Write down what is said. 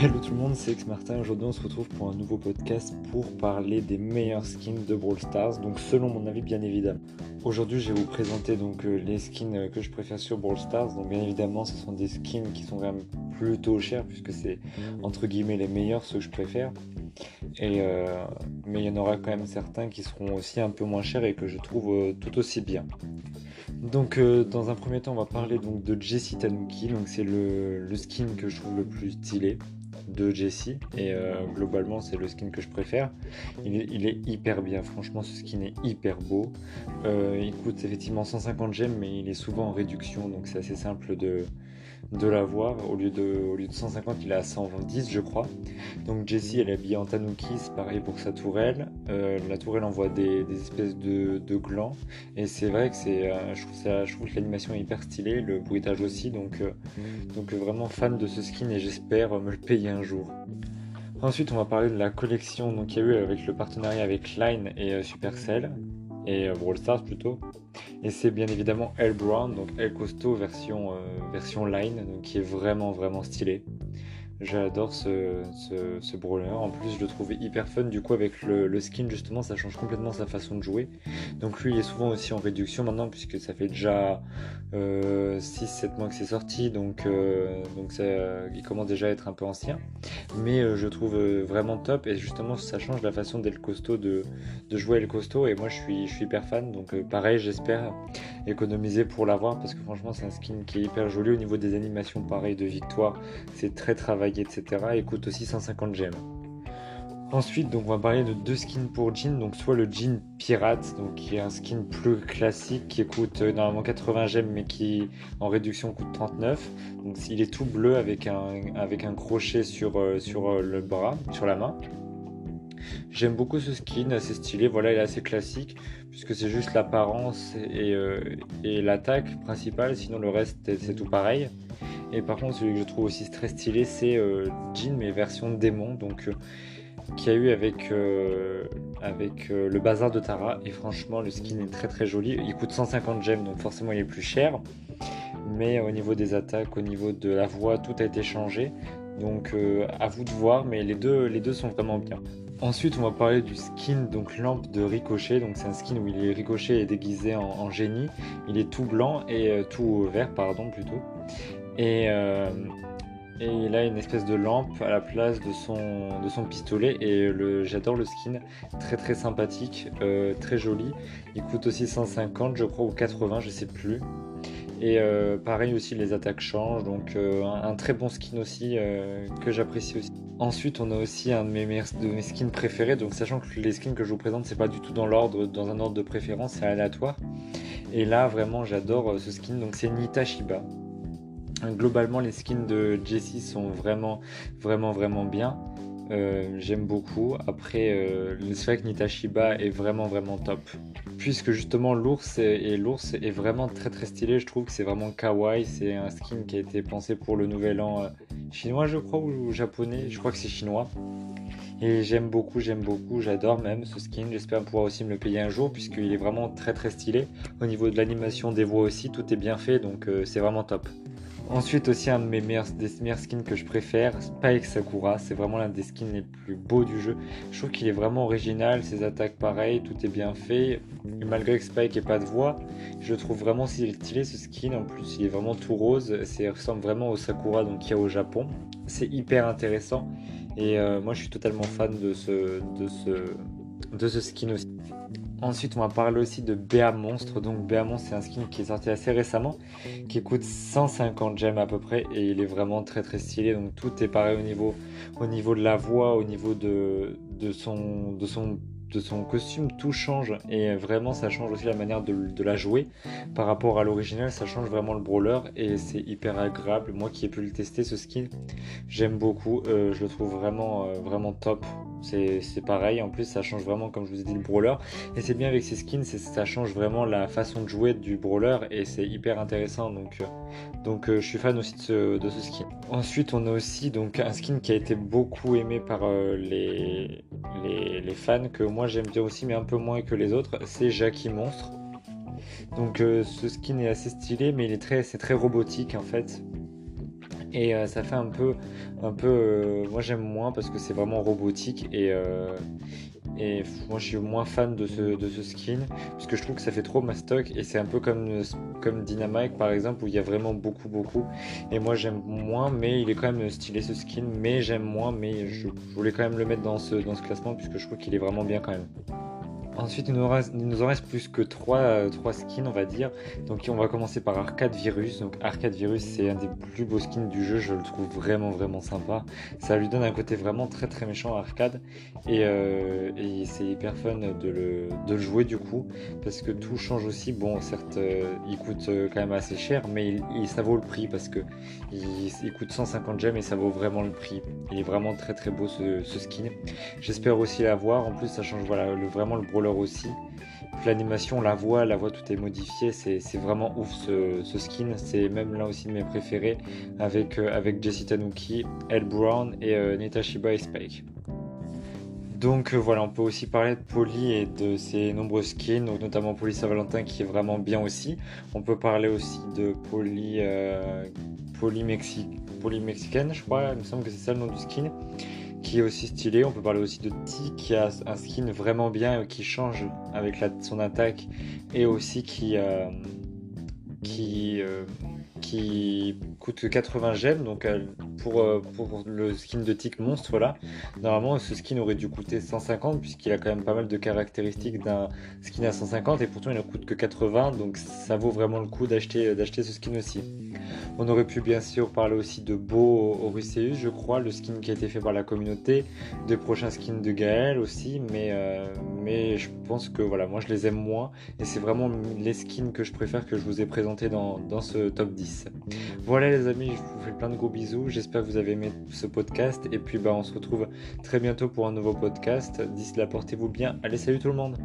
Hello tout le monde, c'est X Martin. Aujourd'hui, on se retrouve pour un nouveau podcast pour parler des meilleurs skins de Brawl Stars. Donc, selon mon avis, bien évidemment. Aujourd'hui, je vais vous présenter donc euh, les skins euh, que je préfère sur Brawl Stars. Donc, bien évidemment, ce sont des skins qui sont quand même plutôt chers puisque c'est entre guillemets les meilleurs ceux que je préfère. Et euh, mais il y en aura quand même certains qui seront aussi un peu moins chers et que je trouve tout aussi bien. Donc dans un premier temps on va parler donc de Jessie Tanuki, donc c'est le, le, skin que je trouve le plus stylé de Jessie et euh, globalement c'est le skin que je préfère. Il est, hyper bien, franchement ce skin est hyper beau. Euh, il coûte effectivement 150 gemmes mais il est souvent en réduction donc c'est assez simple de, de l'avoir. Au, lieu de, au lieu de 150, il est à 110, je crois. Donc Jessie, elle est habillée en tanuki, c'est pareil pour sa tourelle. Euh, la tourelle envoie des, espèces de, glands. Et c'est vrai que c'est, euh, je, trouve ça, je trouve que l'animation est hyper stylée, le bruitage aussi. Donc, euh, donc vraiment fan de ce skin et j'espère me le payer un jour. Ensuite, on va parler de la collection qu'il y a eu avec le partenariat avec Line et Supercell et Brawl Stars plutôt. Et c'est bien évidemment El Brown, donc El Costo version, euh, version line, donc qui est vraiment vraiment stylé. J'adore ce, ce, brawler. En plus, je le trouve hyper fun. Du coup, avec le, skin, justement, ça change complètement sa façon de jouer. Donc, lui, il est souvent aussi en réduction maintenant, puisque ça fait déjà 6-7 euh, mois que c'est sorti. Donc, euh, donc ça, il commence déjà à être un peu ancien. Mais euh, je trouve vraiment top. Et justement, ça change la façon d'être costaud, de, de jouer le costaud. Et moi, je suis, je suis hyper fan. Donc, pareil, j'espère économiser pour l'avoir, parce que franchement, c'est un skin qui est hyper joli. Au niveau des animations, pareil, de victoire, c'est très travaillé etc. Et coûte aussi 150 gemmes. Ensuite, donc on va parler de deux skins pour jean. Donc soit le jean pirate, donc qui est un skin plus classique qui coûte euh, normalement 80 gemmes mais qui en réduction coûte 39. Donc il est tout bleu avec un, avec un crochet sur, euh, euh, le bras, sur la main. J'aime beaucoup ce skin, assez stylé. Voilà, il est assez classique puisque c'est juste l'apparence et, et l'attaque principale. Sinon le reste c'est tout pareil. Et par contre, celui que je trouve aussi très stylé, c'est euh, Jean, mais version démon, donc euh, qui a eu avec, euh, avec le bazar de Tara. Et franchement, le skin est très très joli. Il coûte 150 gemmes, donc forcément il est plus cher. Mais au niveau des attaques, au niveau de la voix, tout a été changé. Donc à vous de voir, mais les deux, les deux sont vraiment bien. Ensuite, on va parler du skin, donc lampe de Ricochet. Donc c'est un skin où il est Ricochet et déguisé en, génie. Il est tout blanc et tout vert, pardon plutôt. Et, euh, et il a une espèce de lampe à la place de son, pistolet. Et j'adore le skin, très très sympathique, euh, très joli. Il coûte aussi 150, je crois, ou 80, je sais plus. Et euh, pareil aussi, les attaques changent, donc un, très bon skin aussi que j'apprécie aussi. Ensuite, on a aussi un de mes, skins préférés, donc sachant que les skins que je vous présente, c'est pas du tout dans l'ordre, dans un ordre de préférence, c'est aléatoire. Et là, vraiment, j'adore ce skin, donc c'est Nita Shiba. Globalement, les skins de Jessie sont vraiment, vraiment, vraiment bien. Euh, j'aime beaucoup. Après, euh, c'est vrai que Nitashiba est vraiment, vraiment top. Puisque justement, l'ours et l'ours est vraiment très, très stylé. Je trouve que c'est vraiment kawaii. C'est un skin qui a été pensé pour le nouvel an euh, chinois, je crois, ou japonais. Je crois que c'est chinois. Et j'aime beaucoup, j'aime beaucoup, j'adore même ce skin. J'espère pouvoir aussi me le payer un jour puisqu'il est vraiment très très stylé. Au niveau de l'animation des voix aussi, tout est bien fait donc c'est vraiment top. Ensuite aussi un de mes meilleurs, skins que je préfère, Spike Sakura, c'est vraiment l'un des skins les plus beaux du jeu. Je trouve qu'il est vraiment original, ses attaques pareilles, tout est bien fait. malgré que Spike ait pas de voix, je trouve vraiment stylé ce skin. En plus il est vraiment tout rose, il ressemble vraiment au Sakura qu'il y a au Japon. C'est hyper intéressant et euh, moi je suis totalement fan de ce skin aussi. Ensuite, on va parler aussi de Béa Monstre. Donc, Béa Monstre, c'est un skin qui est sorti assez récemment, qui coûte 150 gemmes à peu près, et il est vraiment très très stylé. Donc, tout est pareil au niveau, au niveau de la voix, au niveau de, son, de son de son costume, tout change. Et vraiment ça change aussi la manière de, la jouer. Par rapport à l'original, ça change vraiment le brawler. Et c'est hyper agréable. Moi qui ai pu le tester ce skin, j'aime beaucoup, euh, je le trouve vraiment euh, vraiment top. C'est pareil, en plus ça change vraiment comme je vous ai dit le brawler. Et c'est bien avec ces skins, ça change vraiment la façon de jouer du brawler. Et c'est hyper intéressant. Donc, euh, donc je suis fan aussi de ce, de ce, skin. Ensuite on a aussi donc un skin qui a été beaucoup aimé par les, les, fans que moi j'aime bien aussi, mais un peu moins que les autres, c'est Jackie Monstre. Donc euh, ce skin est assez stylé, mais il est très, c'est très robotique en fait. Et euh, ça fait un peu, un peu, euh, moi j'aime moins parce que c'est vraiment robotique et, et moi je suis moins fan de ce, skin parce que je trouve que ça fait trop mastoc et c'est un peu comme, Dynamite par exemple où il y a vraiment beaucoup beaucoup et moi j'aime moins mais il est quand même stylé ce skin mais j'aime moins mais je, je, voulais quand même le mettre dans ce, dans ce classement puisque je trouve qu'il est vraiment bien quand même. Ensuite, il nous, en reste plus que 3, euh, skins, on va dire. Donc, on va commencer par Arcade Virus. Donc, Arcade Virus, c'est un des plus beaux skins du jeu. Je le trouve vraiment, vraiment sympa. Ça lui donne un côté vraiment très, très méchant à Arcade. Et, euh, c'est hyper fun de le, jouer du coup. Parce que tout change aussi. Bon, certes, euh, il coûte quand même assez cher, mais ça vaut le prix parce que il, coûte 150 gemmes et ça vaut vraiment le prix. Il est vraiment très, très beau ce, skin. J'espère aussi l'avoir. En plus, ça change vraiment le brawler aussi. L'animation, la voix, la voix tout est modifié, c'est vraiment ouf ce, skin, c'est même là aussi de mes préférés avec, euh, avec Jessie Tanuki, Elle Brown et euh, Netashiba et Spike. Donc euh, voilà, on peut aussi parler de Polly et de ses nombreux skins, donc notamment Polly Saint-Valentin qui est vraiment bien aussi. On peut parler aussi de Polly, Polly, Polly mexicaine, je crois, il me semble que c'est ça le nom du skin qui est aussi stylé. On peut parler aussi de T qui a un skin vraiment bien qui change avec son attaque et aussi qui, euh, euh, qui coûte 80 gemmes. Donc euh, pour, le skin de Tick monstre là, normalement ce skin aurait dû coûter 150 puisqu'il a quand même pas mal de caractéristiques d'un skin à 150 et pourtant il ne coûte que 80 donc ça vaut vraiment le coup d'acheter d'acheter ce skin aussi. On aurait pu bien sûr parler aussi de Beau Orusseus, je crois, le skin qui a été fait par la communauté, de prochains skins de Gaël aussi, mais, euh, mais je pense que voilà, moi je les aime moins et c'est vraiment les skins que je préfère que je vous ai présenté dans, dans ce top 10. Voilà les amis, je vous fais plein de gros bisous, j'espère que vous avez aimé ce podcast et puis bah, on se retrouve très bientôt pour un nouveau podcast. D'ici là, portez-vous bien. Allez, salut tout le monde!